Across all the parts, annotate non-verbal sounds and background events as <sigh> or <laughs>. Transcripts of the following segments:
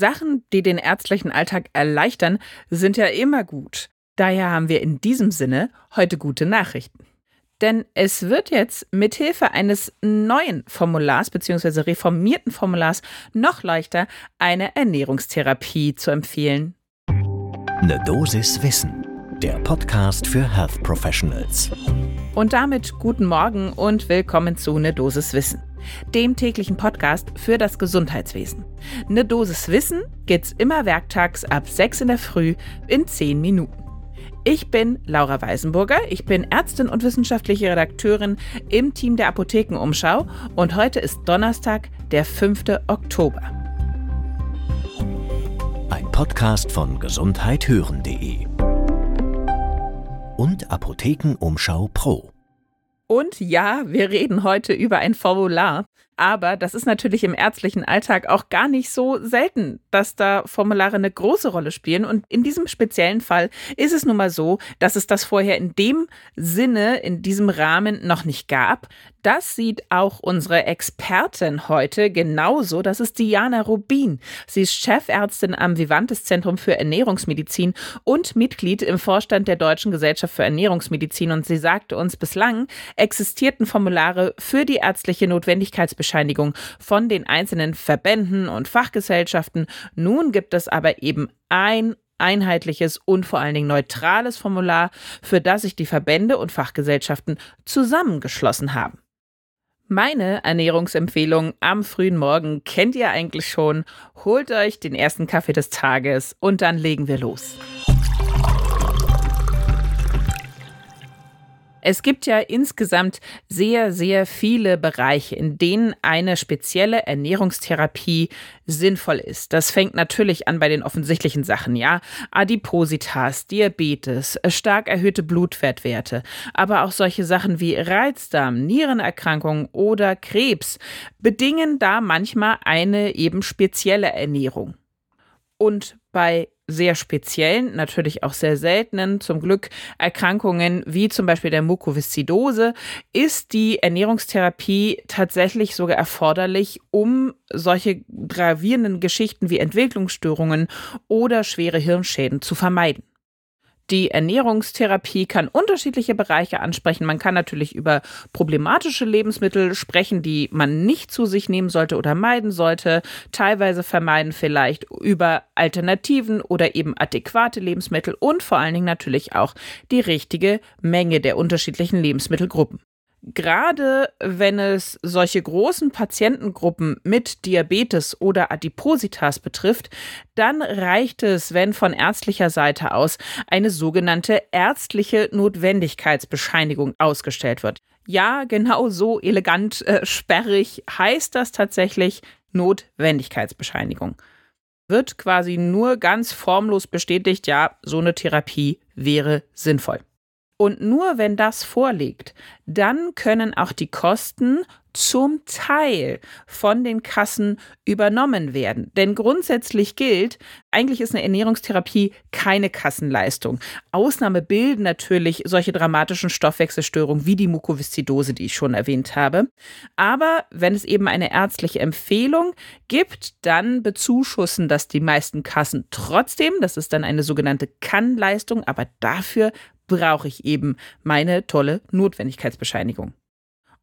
Sachen, die den ärztlichen Alltag erleichtern, sind ja immer gut. Daher haben wir in diesem Sinne heute gute Nachrichten. Denn es wird jetzt mithilfe eines neuen Formulars bzw. reformierten Formulars noch leichter, eine Ernährungstherapie zu empfehlen. Eine Dosis Wissen, der Podcast für Health Professionals. Und damit guten Morgen und willkommen zu Ne Dosis Wissen, dem täglichen Podcast für das Gesundheitswesen. Ne Dosis Wissen gibt's immer werktags ab 6 in der Früh in 10 Minuten. Ich bin Laura Weisenburger, ich bin Ärztin und wissenschaftliche Redakteurin im Team der Apothekenumschau und heute ist Donnerstag, der 5. Oktober. Ein Podcast von gesundheithören.de und Apothekenumschau Pro. Und ja, wir reden heute über ein Formular. Aber das ist natürlich im ärztlichen Alltag auch gar nicht so selten, dass da Formulare eine große Rolle spielen. Und in diesem speziellen Fall ist es nun mal so, dass es das vorher in dem Sinne, in diesem Rahmen noch nicht gab. Das sieht auch unsere Expertin heute genauso. Das ist Diana Rubin. Sie ist Chefärztin am Vivantes Zentrum für Ernährungsmedizin und Mitglied im Vorstand der Deutschen Gesellschaft für Ernährungsmedizin. Und sie sagte uns, bislang existierten Formulare für die ärztliche Notwendigkeitsbescheinigung von den einzelnen Verbänden und Fachgesellschaften. Nun gibt es aber eben ein einheitliches und vor allen Dingen neutrales Formular, für das sich die Verbände und Fachgesellschaften zusammengeschlossen haben. Meine Ernährungsempfehlung am frühen Morgen kennt ihr eigentlich schon. Holt euch den ersten Kaffee des Tages und dann legen wir los. Es gibt ja insgesamt sehr, sehr viele Bereiche, in denen eine spezielle Ernährungstherapie sinnvoll ist. Das fängt natürlich an bei den offensichtlichen Sachen, ja. Adipositas, Diabetes, stark erhöhte Blutfettwerte, aber auch solche Sachen wie Reizdarm, Nierenerkrankungen oder Krebs bedingen da manchmal eine eben spezielle Ernährung. Und bei sehr speziellen, natürlich auch sehr seltenen, zum Glück Erkrankungen wie zum Beispiel der Mukoviszidose, ist die Ernährungstherapie tatsächlich sogar erforderlich, um solche gravierenden Geschichten wie Entwicklungsstörungen oder schwere Hirnschäden zu vermeiden. Die Ernährungstherapie kann unterschiedliche Bereiche ansprechen. Man kann natürlich über problematische Lebensmittel sprechen, die man nicht zu sich nehmen sollte oder meiden sollte. Teilweise vermeiden vielleicht über Alternativen oder eben adäquate Lebensmittel und vor allen Dingen natürlich auch die richtige Menge der unterschiedlichen Lebensmittelgruppen gerade wenn es solche großen Patientengruppen mit Diabetes oder Adipositas betrifft, dann reicht es, wenn von ärztlicher Seite aus eine sogenannte ärztliche Notwendigkeitsbescheinigung ausgestellt wird. Ja, genau so elegant äh, sperrig heißt das tatsächlich Notwendigkeitsbescheinigung. Wird quasi nur ganz formlos bestätigt, ja, so eine Therapie wäre sinnvoll. Und nur wenn das vorliegt, dann können auch die Kosten zum Teil von den Kassen übernommen werden. Denn grundsätzlich gilt, eigentlich ist eine Ernährungstherapie keine Kassenleistung. Ausnahme bilden natürlich solche dramatischen Stoffwechselstörungen wie die Mukoviszidose, die ich schon erwähnt habe. Aber wenn es eben eine ärztliche Empfehlung gibt, dann bezuschussen das die meisten Kassen trotzdem. Das ist dann eine sogenannte Kannleistung, aber dafür brauche ich eben meine tolle Notwendigkeitsbescheinigung.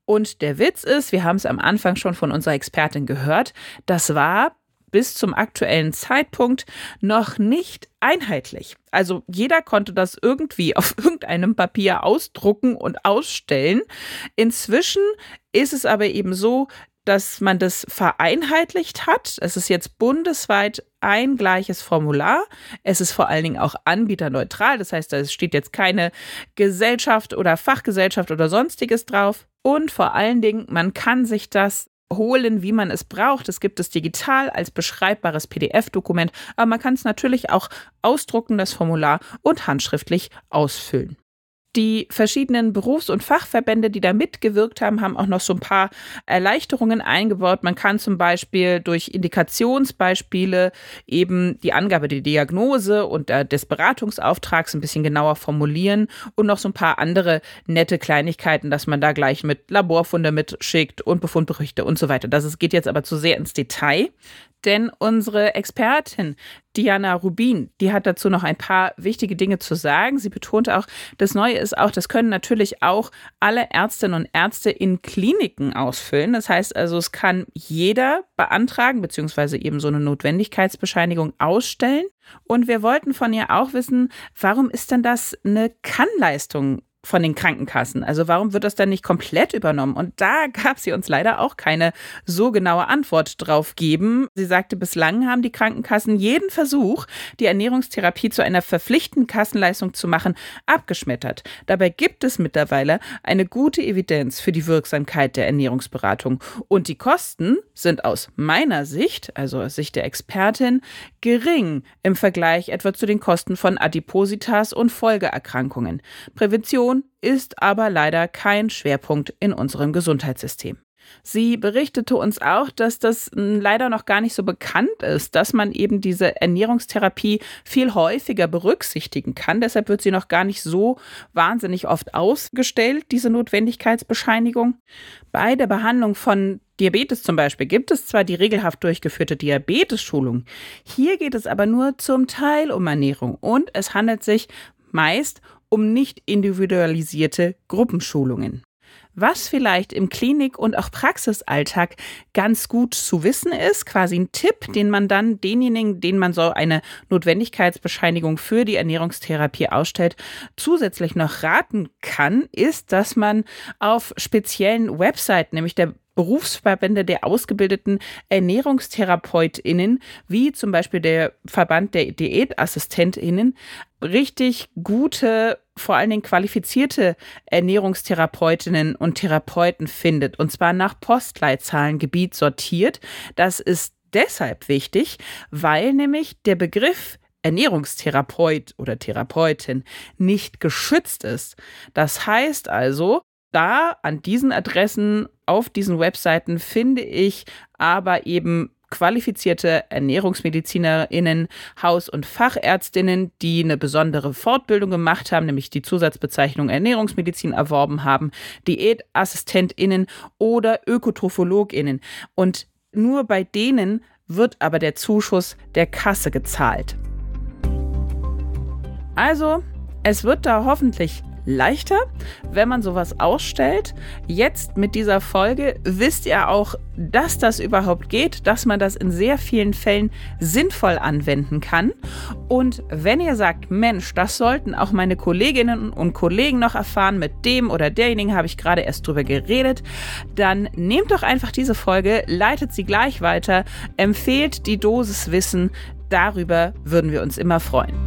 Und der Witz ist, wir haben es am Anfang schon von unserer Expertin gehört, das war bis zum aktuellen Zeitpunkt noch nicht einheitlich. Also jeder konnte das irgendwie <laughs> auf irgendeinem Papier ausdrucken und ausstellen. Inzwischen ist es aber eben so, dass man das vereinheitlicht hat. Es ist jetzt bundesweit ein gleiches Formular. Es ist vor allen Dingen auch anbieterneutral. Das heißt, da steht jetzt keine Gesellschaft oder Fachgesellschaft oder sonstiges drauf. Und vor allen Dingen, man kann sich das holen, wie man es braucht. Es gibt es digital als beschreibbares PDF-Dokument, aber man kann es natürlich auch ausdrucken, das Formular, und handschriftlich ausfüllen. Die verschiedenen Berufs- und Fachverbände, die da mitgewirkt haben, haben auch noch so ein paar Erleichterungen eingebaut. Man kann zum Beispiel durch Indikationsbeispiele eben die Angabe der Diagnose und des Beratungsauftrags ein bisschen genauer formulieren und noch so ein paar andere nette Kleinigkeiten, dass man da gleich mit Laborfunde mitschickt und Befundberichte und so weiter. Das geht jetzt aber zu sehr ins Detail. Denn unsere Expertin Diana Rubin, die hat dazu noch ein paar wichtige Dinge zu sagen. Sie betonte auch, das Neue ist auch, das können natürlich auch alle Ärztinnen und Ärzte in Kliniken ausfüllen. Das heißt also, es kann jeder beantragen, beziehungsweise eben so eine Notwendigkeitsbescheinigung ausstellen. Und wir wollten von ihr auch wissen, warum ist denn das eine Kannleistung von den Krankenkassen. Also warum wird das dann nicht komplett übernommen? Und da <laughs> gab sie uns leider auch keine so genaue Antwort drauf geben. Sie sagte, bislang haben die Krankenkassen jeden Versuch, die Ernährungstherapie zu einer verpflichtenden Kassenleistung zu machen, abgeschmettert. Dabei gibt es mittlerweile eine gute Evidenz für die Wirksamkeit der Ernährungsberatung. Und die Kosten sind aus meiner Sicht, also aus Sicht der Expertin, gering im Vergleich etwa zu den Kosten von Adipositas und Folgeerkrankungen. Prävention ist aber leider kein Schwerpunkt in unserem Gesundheitssystem. Sie berichtete uns auch, dass das leider noch gar nicht so bekannt ist, dass man eben diese Ernährungstherapie viel häufiger berücksichtigen kann. Deshalb wird sie noch gar nicht so wahnsinnig oft ausgestellt, diese Notwendigkeitsbescheinigung. Bei der Behandlung von Diabetes zum Beispiel gibt es zwar die regelhaft durchgeführte Diabetes-Schulung, hier geht es aber nur zum Teil um Ernährung und es handelt sich meist um nicht individualisierte Gruppenschulungen. Was vielleicht im Klinik- und auch Praxisalltag ganz gut zu wissen ist, quasi ein Tipp, den man dann denjenigen, denen man so eine Notwendigkeitsbescheinigung für die Ernährungstherapie ausstellt, zusätzlich noch raten kann, ist, dass man auf speziellen Webseiten, nämlich der Berufsverbände der ausgebildeten ErnährungstherapeutInnen, wie zum Beispiel der Verband der DiätassistentInnen, richtig gute, vor allen Dingen qualifizierte Ernährungstherapeutinnen und Therapeuten findet. Und zwar nach Postleitzahlengebiet sortiert. Das ist deshalb wichtig, weil nämlich der Begriff Ernährungstherapeut oder Therapeutin nicht geschützt ist. Das heißt also, da an diesen Adressen auf diesen Webseiten finde ich aber eben qualifizierte Ernährungsmedizinerinnen, Haus- und Fachärztinnen, die eine besondere Fortbildung gemacht haben, nämlich die Zusatzbezeichnung Ernährungsmedizin erworben haben, Diätassistentinnen oder Ökotrophologinnen. Und nur bei denen wird aber der Zuschuss der Kasse gezahlt. Also, es wird da hoffentlich leichter, wenn man sowas ausstellt. Jetzt mit dieser Folge wisst ihr auch, dass das überhaupt geht, dass man das in sehr vielen Fällen sinnvoll anwenden kann. Und wenn ihr sagt, Mensch, das sollten auch meine Kolleginnen und Kollegen noch erfahren, mit dem oder derjenigen habe ich gerade erst drüber geredet, dann nehmt doch einfach diese Folge, leitet sie gleich weiter, empfehlt die Dosis Wissen. Darüber würden wir uns immer freuen.